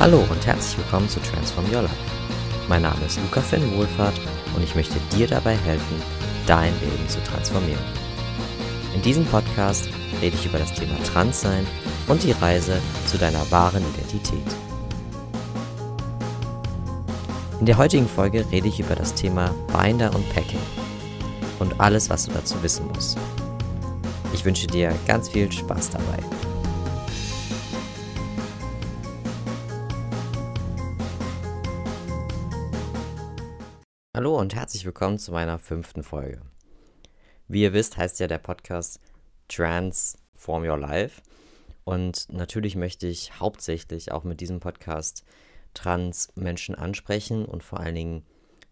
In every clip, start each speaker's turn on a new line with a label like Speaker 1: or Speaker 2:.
Speaker 1: Hallo und herzlich willkommen zu Transform Your Life. Mein Name ist Luca Finn Wohlfahrt und ich möchte dir dabei helfen, dein Leben zu transformieren. In diesem Podcast rede ich über das Thema Transsein und die Reise zu deiner wahren Identität. In der heutigen Folge rede ich über das Thema Binder und Packing und alles, was du dazu wissen musst. Ich wünsche dir ganz viel Spaß dabei. Willkommen zu meiner fünften Folge. Wie ihr wisst, heißt ja der Podcast Transform Your Life. Und natürlich möchte ich hauptsächlich auch mit diesem Podcast Trans-Menschen ansprechen und vor allen Dingen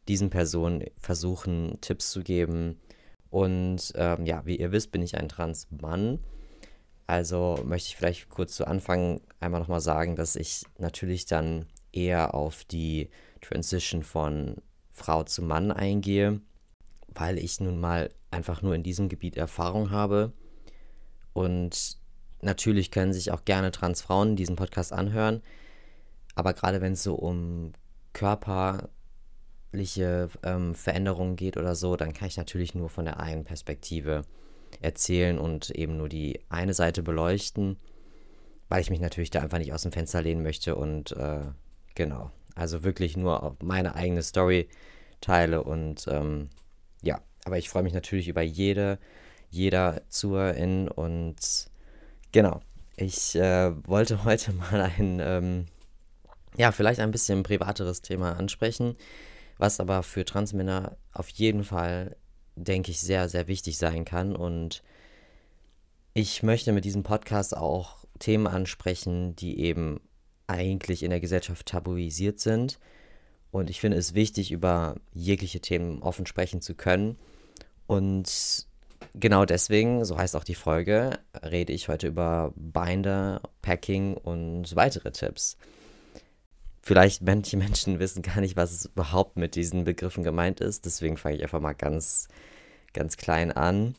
Speaker 1: diesen Personen versuchen, Tipps zu geben. Und ähm, ja, wie ihr wisst, bin ich ein Trans-Mann. Also möchte ich vielleicht kurz zu Anfang einmal nochmal sagen, dass ich natürlich dann eher auf die Transition von Frau zu Mann eingehe, weil ich nun mal einfach nur in diesem Gebiet Erfahrung habe. Und natürlich können sich auch gerne Transfrauen diesen Podcast anhören. Aber gerade wenn es so um körperliche ähm, Veränderungen geht oder so, dann kann ich natürlich nur von der einen Perspektive erzählen und eben nur die eine Seite beleuchten, weil ich mich natürlich da einfach nicht aus dem Fenster lehnen möchte und äh, genau. Also wirklich nur auf meine eigene Story teile und ähm, ja, aber ich freue mich natürlich über jede, jeder Zuhörerin und genau, ich äh, wollte heute mal ein, ähm, ja, vielleicht ein bisschen privateres Thema ansprechen, was aber für Transmänner auf jeden Fall, denke ich, sehr, sehr wichtig sein kann und ich möchte mit diesem Podcast auch Themen ansprechen, die eben eigentlich in der Gesellschaft tabuisiert sind. Und ich finde es wichtig, über jegliche Themen offen sprechen zu können. Und genau deswegen, so heißt auch die Folge, rede ich heute über Binder, Packing und weitere Tipps. Vielleicht manche Menschen wissen gar nicht, was überhaupt mit diesen Begriffen gemeint ist. Deswegen fange ich einfach mal ganz, ganz klein an.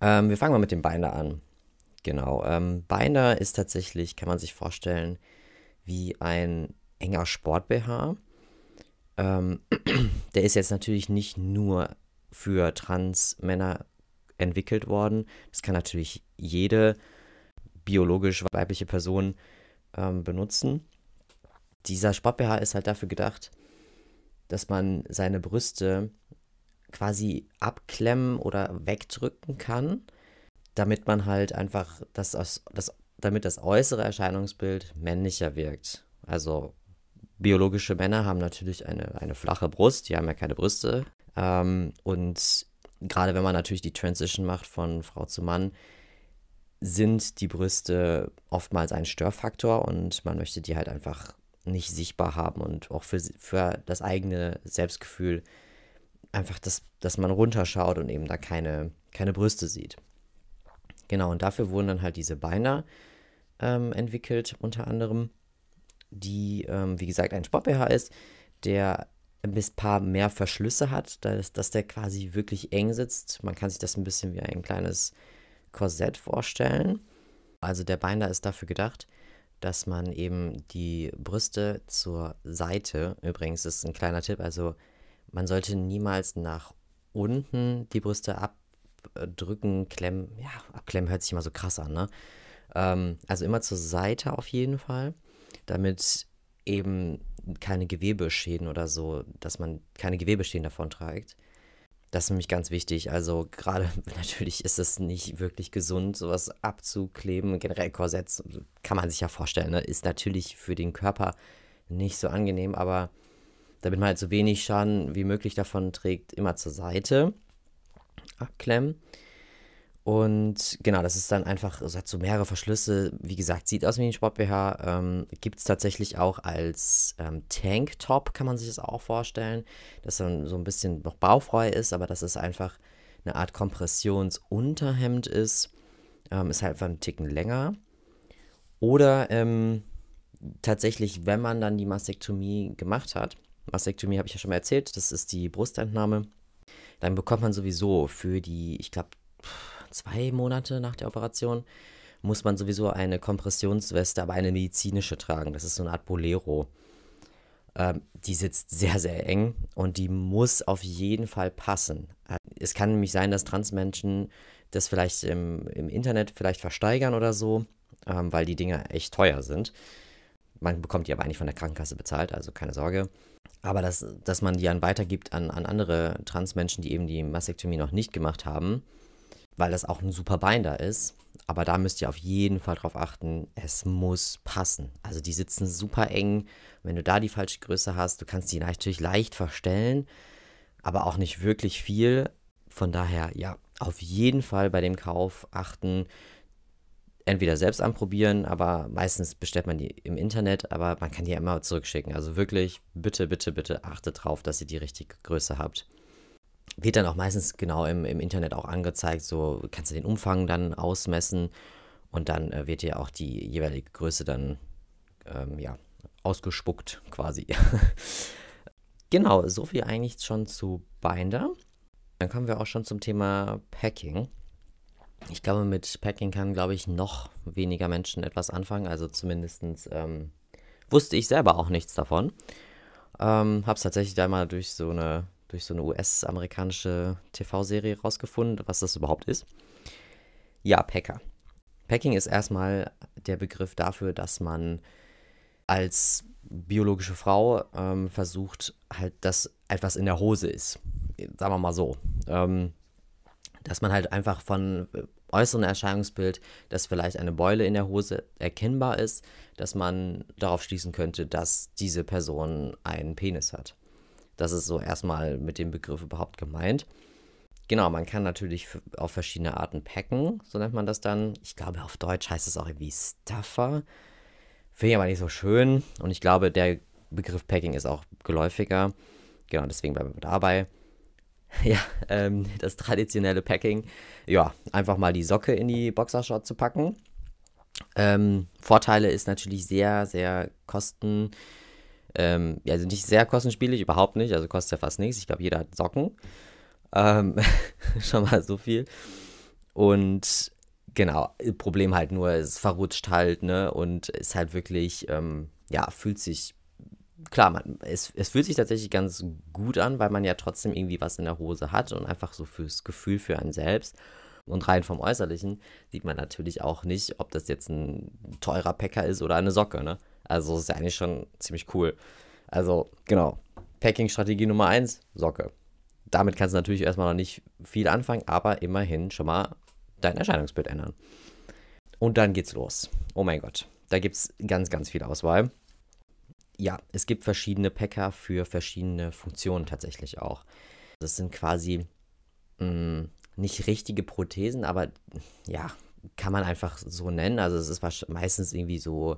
Speaker 1: Ähm, wir fangen mal mit dem Binder an. Genau. Ähm, Binder ist tatsächlich, kann man sich vorstellen, wie ein enger Sport-BH. Ähm, der ist jetzt natürlich nicht nur für Trans-Männer entwickelt worden. Das kann natürlich jede biologisch weibliche Person ähm, benutzen. Dieser Sport-BH ist halt dafür gedacht, dass man seine Brüste quasi abklemmen oder wegdrücken kann, damit man halt einfach das, das, damit das äußere Erscheinungsbild männlicher wirkt. Also biologische Männer haben natürlich eine, eine flache Brust, die haben ja keine Brüste. Ähm, und gerade wenn man natürlich die Transition macht von Frau zu Mann, sind die Brüste oftmals ein Störfaktor und man möchte die halt einfach nicht sichtbar haben und auch für, für das eigene Selbstgefühl einfach, das, dass man runterschaut und eben da keine, keine Brüste sieht. Genau, und dafür wurden dann halt diese Beine ähm, entwickelt, unter anderem, die, ähm, wie gesagt, ein Sport-BH ist, der ein paar mehr Verschlüsse hat, dass, dass der quasi wirklich eng sitzt. Man kann sich das ein bisschen wie ein kleines Korsett vorstellen. Also der Binder ist dafür gedacht, dass man eben die Brüste zur Seite, übrigens ist ein kleiner Tipp, also man sollte niemals nach unten die Brüste abdrücken, klemmen. Ja, abklemmen hört sich immer so krass an, ne? Ähm, also immer zur Seite auf jeden Fall, damit eben keine Gewebeschäden oder so, dass man keine Gewebeschäden davon trägt. Das ist nämlich ganz wichtig. Also gerade natürlich ist es nicht wirklich gesund, sowas abzukleben. Generell Korsetts kann man sich ja vorstellen, ne? ist natürlich für den Körper nicht so angenehm, aber damit man halt so wenig Schaden wie möglich davon trägt, immer zur Seite abklemmen. Und genau, das ist dann einfach, es hat so mehrere Verschlüsse. Wie gesagt, sieht aus wie ein Sport-BH. Ähm, Gibt es tatsächlich auch als ähm, Tanktop, kann man sich das auch vorstellen. Dass dann so ein bisschen noch baufrei ist, aber dass es einfach eine Art Kompressionsunterhemd ist. Ähm, ist halt einfach einen Ticken länger. Oder ähm, tatsächlich, wenn man dann die Mastektomie gemacht hat, Mastektomie habe ich ja schon mal erzählt, das ist die Brustentnahme, dann bekommt man sowieso für die, ich glaube, zwei Monate nach der Operation muss man sowieso eine Kompressionsweste, aber eine medizinische tragen. Das ist so eine Art Bolero. Ähm, die sitzt sehr, sehr eng und die muss auf jeden Fall passen. Es kann nämlich sein, dass Transmenschen das vielleicht im, im Internet vielleicht versteigern oder so, ähm, weil die Dinge echt teuer sind. Man bekommt die aber eigentlich von der Krankenkasse bezahlt, also keine Sorge. Aber dass, dass man die dann weitergibt an, an andere Transmenschen, die eben die Mastektomie noch nicht gemacht haben, weil das auch ein super Binder ist. Aber da müsst ihr auf jeden Fall drauf achten, es muss passen. Also die sitzen super eng. Wenn du da die falsche Größe hast, du kannst die natürlich leicht verstellen, aber auch nicht wirklich viel. Von daher, ja, auf jeden Fall bei dem Kauf achten, entweder selbst anprobieren, aber meistens bestellt man die im Internet, aber man kann die ja immer zurückschicken. Also wirklich, bitte, bitte, bitte achtet drauf, dass ihr die richtige Größe habt. Wird dann auch meistens genau im, im Internet auch angezeigt, so kannst du den Umfang dann ausmessen und dann äh, wird dir auch die jeweilige Größe dann ähm, ja, ausgespuckt quasi. genau, so viel eigentlich schon zu Binder. Dann kommen wir auch schon zum Thema Packing. Ich glaube, mit Packing kann, glaube ich, noch weniger Menschen etwas anfangen. Also zumindest ähm, wusste ich selber auch nichts davon. Ähm, Habe es tatsächlich da mal durch so eine, so eine US-amerikanische TV-Serie rausgefunden, was das überhaupt ist. Ja, Packer. Packing ist erstmal der Begriff dafür, dass man als biologische Frau ähm, versucht, halt, dass etwas in der Hose ist. Sagen wir mal so. Ähm, dass man halt einfach von äh, äußeren Erscheinungsbild, dass vielleicht eine Beule in der Hose erkennbar ist, dass man darauf schließen könnte, dass diese Person einen Penis hat. Das ist so erstmal mit dem Begriff überhaupt gemeint. Genau, man kann natürlich auf verschiedene Arten packen, so nennt man das dann. Ich glaube, auf Deutsch heißt es auch irgendwie Stuffer. Finde ich aber nicht so schön. Und ich glaube, der Begriff Packing ist auch geläufiger. Genau, deswegen bleiben wir dabei. Ja, ähm, das traditionelle Packing. Ja, einfach mal die Socke in die Boxershort zu packen. Ähm, Vorteile ist natürlich sehr, sehr kosten. Ähm, also nicht sehr kostenspielig, überhaupt nicht. Also kostet ja fast nichts. Ich glaube, jeder hat Socken. Ähm, schon mal so viel. Und genau, Problem halt nur, es verrutscht halt, ne? Und ist halt wirklich, ähm, ja, fühlt sich klar, man, es, es fühlt sich tatsächlich ganz gut an, weil man ja trotzdem irgendwie was in der Hose hat und einfach so fürs Gefühl für einen selbst. Und rein vom Äußerlichen sieht man natürlich auch nicht, ob das jetzt ein teurer Packer ist oder eine Socke, ne? Also ist ja eigentlich schon ziemlich cool. Also, genau. Packing-Strategie Nummer 1, Socke. Damit kannst du natürlich erstmal noch nicht viel anfangen, aber immerhin schon mal dein Erscheinungsbild ändern. Und dann geht's los. Oh mein Gott. Da gibt es ganz, ganz viel Auswahl ja, es gibt verschiedene Packer für verschiedene Funktionen tatsächlich auch. Das sind quasi mh, mm, nicht richtige Prothesen, aber ja, kann man einfach so nennen. Also es ist meistens irgendwie so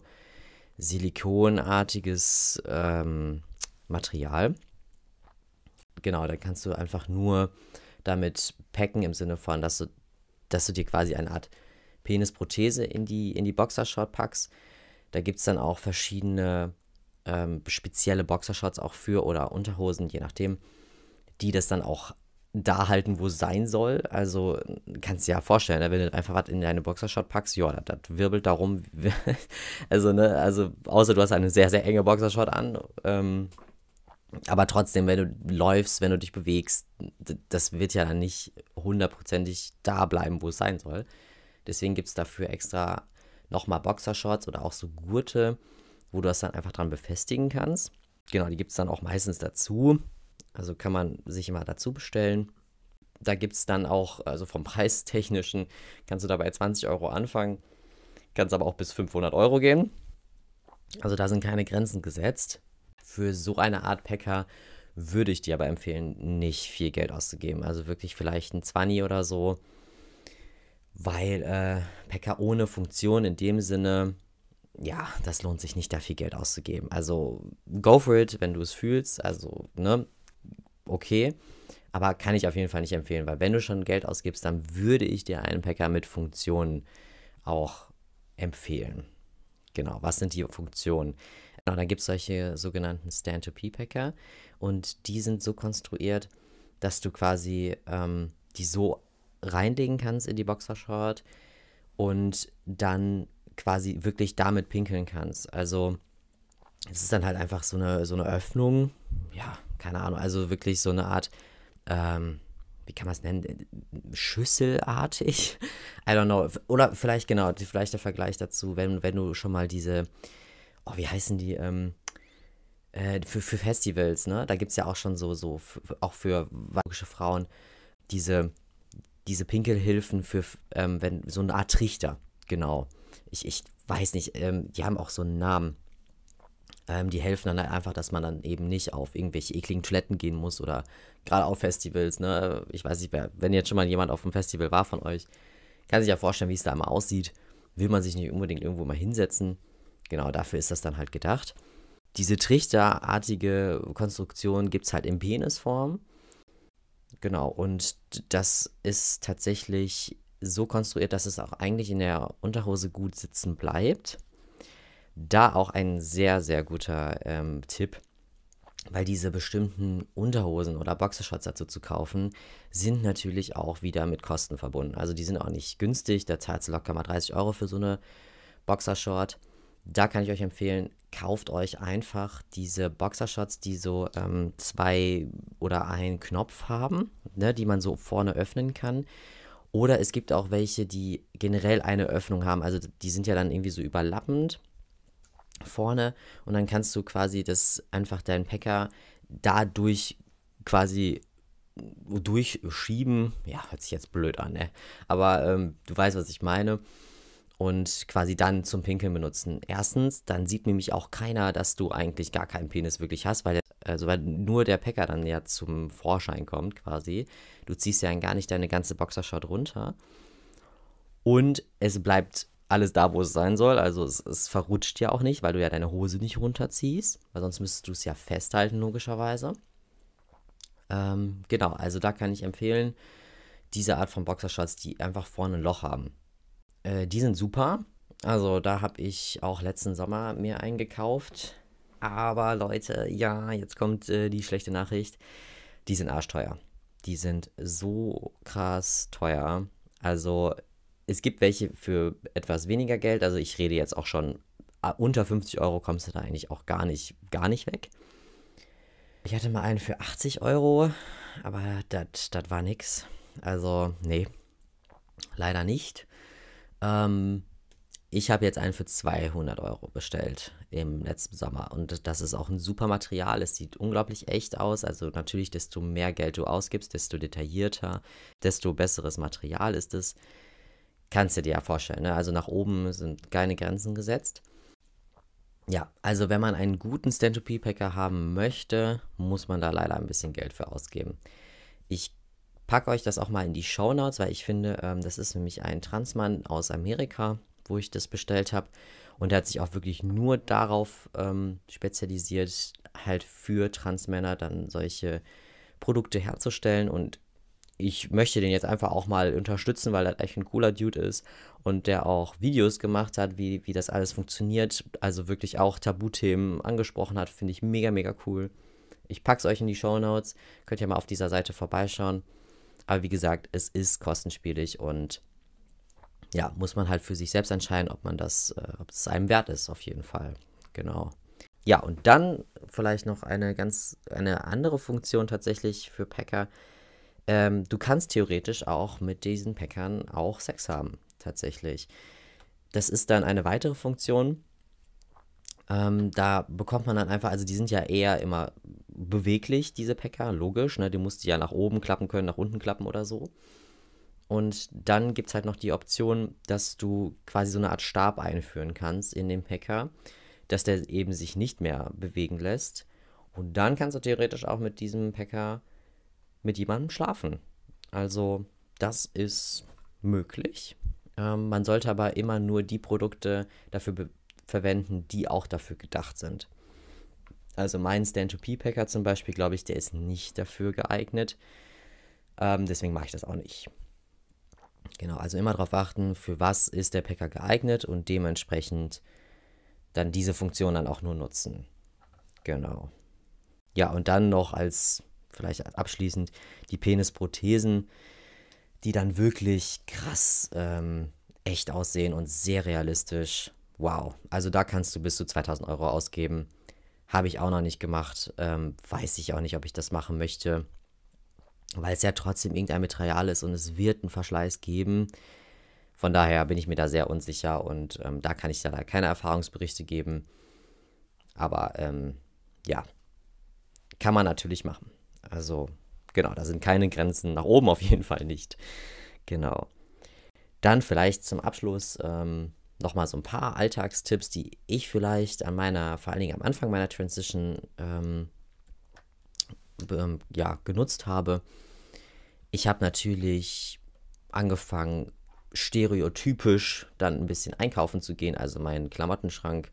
Speaker 1: silikonartiges ähm, Material. Genau, da kannst du einfach nur damit packen im Sinne von, dass du, dass du dir quasi eine Art Penisprothese in die, in die Boxershort packst. Da gibt es dann auch verschiedene ähm, spezielle Boxershorts auch für oder Unterhosen, je nachdem, die das dann auch da halten, wo es sein soll. Also kannst du dir ja vorstellen, ne, wenn du einfach was in deine Boxershort packst, ja, das, das wirbelt darum. also, ne, also außer du hast eine sehr, sehr enge Boxershort an. Ähm, aber trotzdem, wenn du läufst, wenn du dich bewegst, das wird ja dann nicht hundertprozentig da bleiben, wo es sein soll. Deswegen gibt es dafür extra nochmal Boxershorts oder auch so Gurte, wo du das dann einfach dran befestigen kannst. Genau, die gibt es dann auch meistens dazu. Also kann man sich immer dazu bestellen. Da gibt es dann auch, also vom Preistechnischen, kannst du dabei 20 Euro anfangen, kannst aber auch bis 500 Euro gehen. Also da sind keine Grenzen gesetzt. Für so eine Art Packer würde ich dir aber empfehlen, nicht viel Geld auszugeben. Also wirklich vielleicht ein 20 oder so. Weil äh, Packer ohne Funktion in dem Sinne ja, das lohnt sich nicht, da viel Geld auszugeben. Also go for it, wenn du es fühlst. Also, ne, okay. Aber kann ich auf jeden Fall nicht empfehlen, weil wenn du schon Geld ausgibst, dann würde ich dir einen Packer mit Funktionen auch empfehlen. Genau, was sind die Funktionen? Genau, dann gibt es solche sogenannten Stand-to-P-Packer und die sind so konstruiert, dass du quasi ähm, die so reinlegen kannst in die Boxershort und dann quasi wirklich damit pinkeln kannst. Also es ist dann halt einfach so eine, so eine Öffnung, ja, keine Ahnung, also wirklich so eine Art, ähm, wie kann man es nennen, schüsselartig? I don't know. Oder vielleicht, genau, vielleicht der Vergleich dazu, wenn, wenn du schon mal diese, oh, wie heißen die, ähm, äh, für, für Festivals, ne? Da gibt es ja auch schon so, so, auch für weibliche Frauen, diese, diese Pinkelhilfen für, ähm, wenn, so eine Art Trichter, genau. Ich, ich weiß nicht, ähm, die haben auch so einen Namen. Ähm, die helfen dann halt einfach, dass man dann eben nicht auf irgendwelche ekligen Toiletten gehen muss oder gerade auf Festivals, ne? Ich weiß nicht, wenn jetzt schon mal jemand auf einem Festival war von euch, kann sich ja vorstellen, wie es da immer aussieht. Will man sich nicht unbedingt irgendwo mal hinsetzen. Genau, dafür ist das dann halt gedacht. Diese trichterartige Konstruktion gibt es halt in Penisform. Genau, und das ist tatsächlich so konstruiert, dass es auch eigentlich in der Unterhose gut sitzen bleibt. Da auch ein sehr, sehr guter ähm, Tipp, weil diese bestimmten Unterhosen oder Boxershorts dazu zu kaufen, sind natürlich auch wieder mit Kosten verbunden. Also die sind auch nicht günstig, da zahlt du locker mal 30 Euro für so eine Boxershort. Da kann ich euch empfehlen, kauft euch einfach diese Boxershorts, die so ähm, zwei oder einen Knopf haben, ne, die man so vorne öffnen kann. Oder es gibt auch welche, die generell eine Öffnung haben. Also die sind ja dann irgendwie so überlappend vorne und dann kannst du quasi das einfach deinen Packer dadurch quasi durchschieben. Ja, hört sich jetzt blöd an, ne? Aber ähm, du weißt, was ich meine. Und quasi dann zum Pinkeln benutzen. Erstens, dann sieht nämlich auch keiner, dass du eigentlich gar keinen Penis wirklich hast, weil, also weil nur der Packer dann ja zum Vorschein kommt quasi. Du ziehst ja gar nicht deine ganze Boxershot runter. Und es bleibt alles da, wo es sein soll. Also es, es, verrutscht ja auch nicht, weil du ja deine Hose nicht runterziehst, weil sonst müsstest du es ja festhalten, logischerweise. Ähm, genau, also da kann ich empfehlen, diese Art von Boxershorts, die einfach vorne ein Loch haben. Äh, die sind super. Also da habe ich auch letzten Sommer mir eingekauft. Aber Leute, ja, jetzt kommt äh, die schlechte Nachricht. Die sind arschteuer. Die sind so krass teuer. Also es gibt welche für etwas weniger Geld. Also ich rede jetzt auch schon, ah, unter 50 Euro kommst du da eigentlich auch gar nicht, gar nicht weg. Ich hatte mal einen für 80 Euro, aber das war nix. Also, nee, leider nicht. Ähm, ich habe jetzt einen für 200 Euro bestellt im letzten Sommer und das ist auch ein super Material. Es sieht unglaublich echt aus. Also natürlich, desto mehr Geld du ausgibst, desto detaillierter, desto besseres Material ist es. Kannst du dir ja vorstellen. Ne? Also nach oben sind keine Grenzen gesetzt. Ja, also wenn man einen guten Stand-to-P-Packer haben möchte, muss man da leider ein bisschen Geld für ausgeben. Ich packe euch das auch mal in die Show Notes, weil ich finde, ähm, das ist nämlich ein Transmann aus Amerika, wo ich das bestellt habe. Und der hat sich auch wirklich nur darauf ähm, spezialisiert, halt für Transmänner dann solche Produkte herzustellen. Und ich möchte den jetzt einfach auch mal unterstützen, weil er echt ein cooler Dude ist und der auch Videos gemacht hat, wie, wie das alles funktioniert. Also wirklich auch Tabuthemen angesprochen hat. Finde ich mega, mega cool. Ich packe es euch in die Show Notes. Könnt ihr mal auf dieser Seite vorbeischauen. Aber wie gesagt, es ist kostenspielig und ja, muss man halt für sich selbst entscheiden, ob man das, äh, ob es einem wert ist, auf jeden Fall. Genau. Ja, und dann vielleicht noch eine ganz, eine andere Funktion tatsächlich für Packer ähm, du kannst theoretisch auch mit diesen Packern auch Sex haben, tatsächlich. Das ist dann eine weitere Funktion. Ähm, da bekommt man dann einfach, also die sind ja eher immer beweglich, diese Packer, logisch. Ne? Die musst du ja nach oben klappen können, nach unten klappen oder so. Und dann gibt es halt noch die Option, dass du quasi so eine Art Stab einführen kannst in den Packer, dass der eben sich nicht mehr bewegen lässt. Und dann kannst du theoretisch auch mit diesem Packer mit jemandem schlafen. Also das ist möglich. Ähm, man sollte aber immer nur die Produkte dafür verwenden, die auch dafür gedacht sind. Also mein Stand-to-P-Packer zum Beispiel, glaube ich, der ist nicht dafür geeignet. Ähm, deswegen mache ich das auch nicht. Genau, also immer darauf achten, für was ist der Packer geeignet und dementsprechend dann diese Funktion dann auch nur nutzen. Genau. Ja, und dann noch als vielleicht abschließend, die Penisprothesen, die dann wirklich krass ähm, echt aussehen und sehr realistisch. Wow, also da kannst du bis zu 2000 Euro ausgeben. Habe ich auch noch nicht gemacht. Ähm, weiß ich auch nicht, ob ich das machen möchte. Weil es ja trotzdem irgendein Material ist und es wird einen Verschleiß geben. Von daher bin ich mir da sehr unsicher und ähm, da kann ich da keine Erfahrungsberichte geben. Aber ähm, ja, kann man natürlich machen. Also genau, da sind keine Grenzen nach oben auf jeden Fall nicht. Genau. Dann vielleicht zum Abschluss ähm, nochmal so ein paar Alltagstipps, die ich vielleicht an meiner, vor allen Dingen am Anfang meiner Transition ähm, ähm, ja, genutzt habe. Ich habe natürlich angefangen, stereotypisch dann ein bisschen einkaufen zu gehen, also meinen Klamottenschrank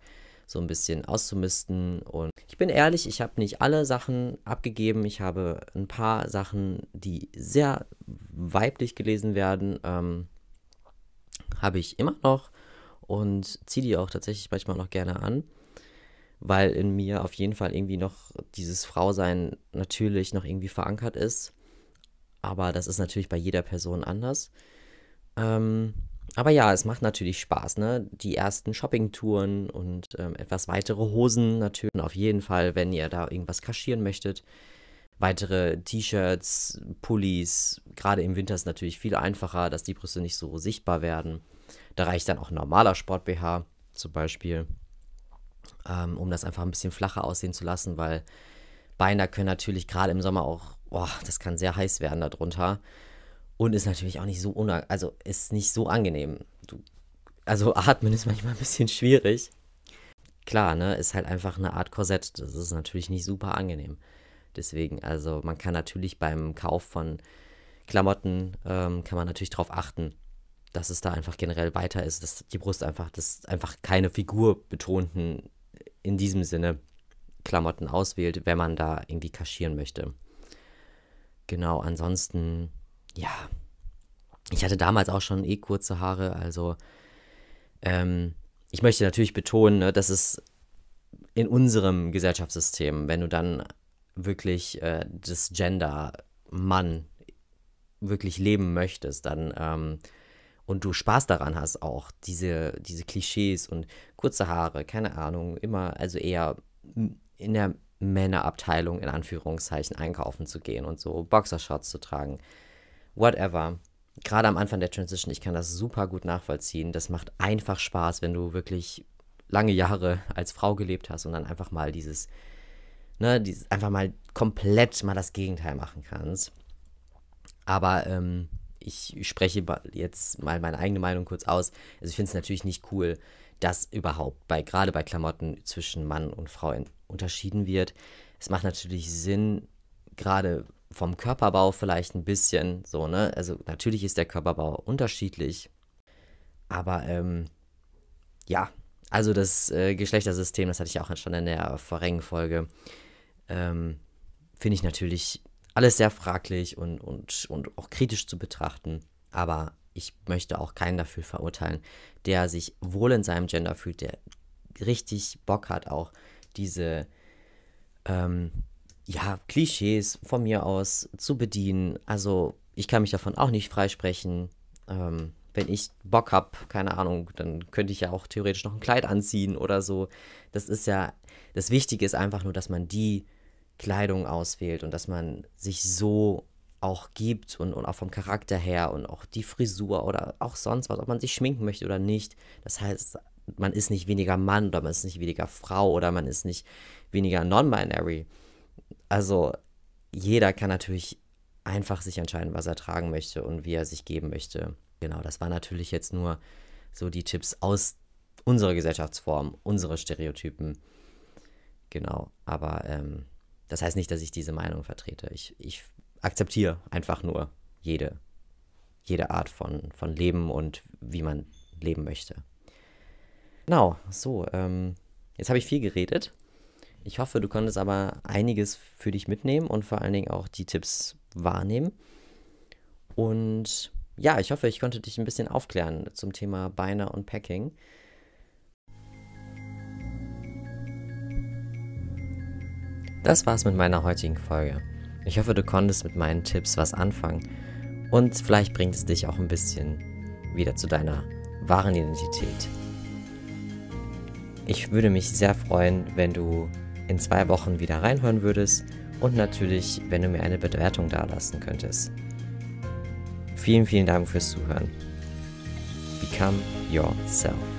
Speaker 1: so ein bisschen auszumisten. Und ich bin ehrlich, ich habe nicht alle Sachen abgegeben. Ich habe ein paar Sachen, die sehr weiblich gelesen werden, ähm, habe ich immer noch und ziehe die auch tatsächlich manchmal noch gerne an, weil in mir auf jeden Fall irgendwie noch dieses Frausein natürlich noch irgendwie verankert ist. Aber das ist natürlich bei jeder Person anders. Ähm, aber ja, es macht natürlich Spaß, ne? Die ersten Shoppingtouren und ähm, etwas weitere Hosen natürlich. Auf jeden Fall, wenn ihr da irgendwas kaschieren möchtet. Weitere T-Shirts, Pullis. Gerade im Winter ist natürlich viel einfacher, dass die Brüste nicht so sichtbar werden. Da reicht dann auch ein normaler Sport-BH zum Beispiel, ähm, um das einfach ein bisschen flacher aussehen zu lassen, weil Beine können natürlich gerade im Sommer auch, boah, das kann sehr heiß werden darunter. Und ist natürlich auch nicht so, also ist nicht so angenehm. Du, also atmen ist manchmal ein bisschen schwierig. Klar, ne, ist halt einfach eine Art Korsett. Das ist natürlich nicht super angenehm. Deswegen, also man kann natürlich beim Kauf von Klamotten, ähm, kann man natürlich darauf achten, dass es da einfach generell weiter ist, dass die Brust einfach, dass einfach keine figurbetonten, in diesem Sinne, Klamotten auswählt, wenn man da irgendwie kaschieren möchte. Genau, ansonsten, ja, ich hatte damals auch schon eh kurze Haare, also ähm, ich möchte natürlich betonen, ne, dass es in unserem Gesellschaftssystem, wenn du dann wirklich äh, das Gender Mann wirklich leben möchtest, dann ähm, und du Spaß daran hast, auch diese, diese Klischees und kurze Haare, keine Ahnung, immer, also eher in der Männerabteilung in Anführungszeichen einkaufen zu gehen und so Boxershorts zu tragen, whatever. Gerade am Anfang der Transition, ich kann das super gut nachvollziehen. Das macht einfach Spaß, wenn du wirklich lange Jahre als Frau gelebt hast und dann einfach mal dieses, ne, dieses, einfach mal komplett mal das Gegenteil machen kannst. Aber ähm, ich spreche jetzt mal meine eigene Meinung kurz aus. Also ich finde es natürlich nicht cool, dass überhaupt bei gerade bei Klamotten zwischen Mann und Frau unterschieden wird. Es macht natürlich Sinn, gerade vom Körperbau vielleicht ein bisschen so, ne? Also natürlich ist der Körperbau unterschiedlich, aber ähm, ja, also das äh, Geschlechtersystem, das hatte ich auch schon in der vorigen Folge, ähm, finde ich natürlich alles sehr fraglich und, und, und auch kritisch zu betrachten. Aber ich möchte auch keinen dafür verurteilen, der sich wohl in seinem Gender fühlt, der richtig Bock hat, auch diese ähm, ja, Klischees von mir aus zu bedienen. Also ich kann mich davon auch nicht freisprechen. Ähm, wenn ich Bock habe, keine Ahnung, dann könnte ich ja auch theoretisch noch ein Kleid anziehen oder so. Das ist ja, das Wichtige ist einfach nur, dass man die Kleidung auswählt und dass man sich so auch gibt und, und auch vom Charakter her und auch die Frisur oder auch sonst was, ob man sich schminken möchte oder nicht. Das heißt, man ist nicht weniger Mann oder man ist nicht weniger Frau oder man ist nicht weniger non-binary. Also jeder kann natürlich einfach sich entscheiden, was er tragen möchte und wie er sich geben möchte. Genau, das war natürlich jetzt nur so die Tipps aus unserer Gesellschaftsform, unsere Stereotypen. Genau, aber ähm, das heißt nicht, dass ich diese Meinung vertrete. Ich, ich akzeptiere einfach nur jede, jede Art von, von Leben und wie man leben möchte. Genau, so, ähm, jetzt habe ich viel geredet. Ich hoffe, du konntest aber einiges für dich mitnehmen und vor allen Dingen auch die Tipps wahrnehmen. Und ja, ich hoffe, ich konnte dich ein bisschen aufklären zum Thema Beiner und Packing. Das war's mit meiner heutigen Folge. Ich hoffe, du konntest mit meinen Tipps was anfangen und vielleicht bringt es dich auch ein bisschen wieder zu deiner wahren Identität. Ich würde mich sehr freuen, wenn du in zwei Wochen wieder reinhören würdest und natürlich, wenn du mir eine Bewertung dalassen könntest. Vielen, vielen Dank fürs Zuhören. Become yourself.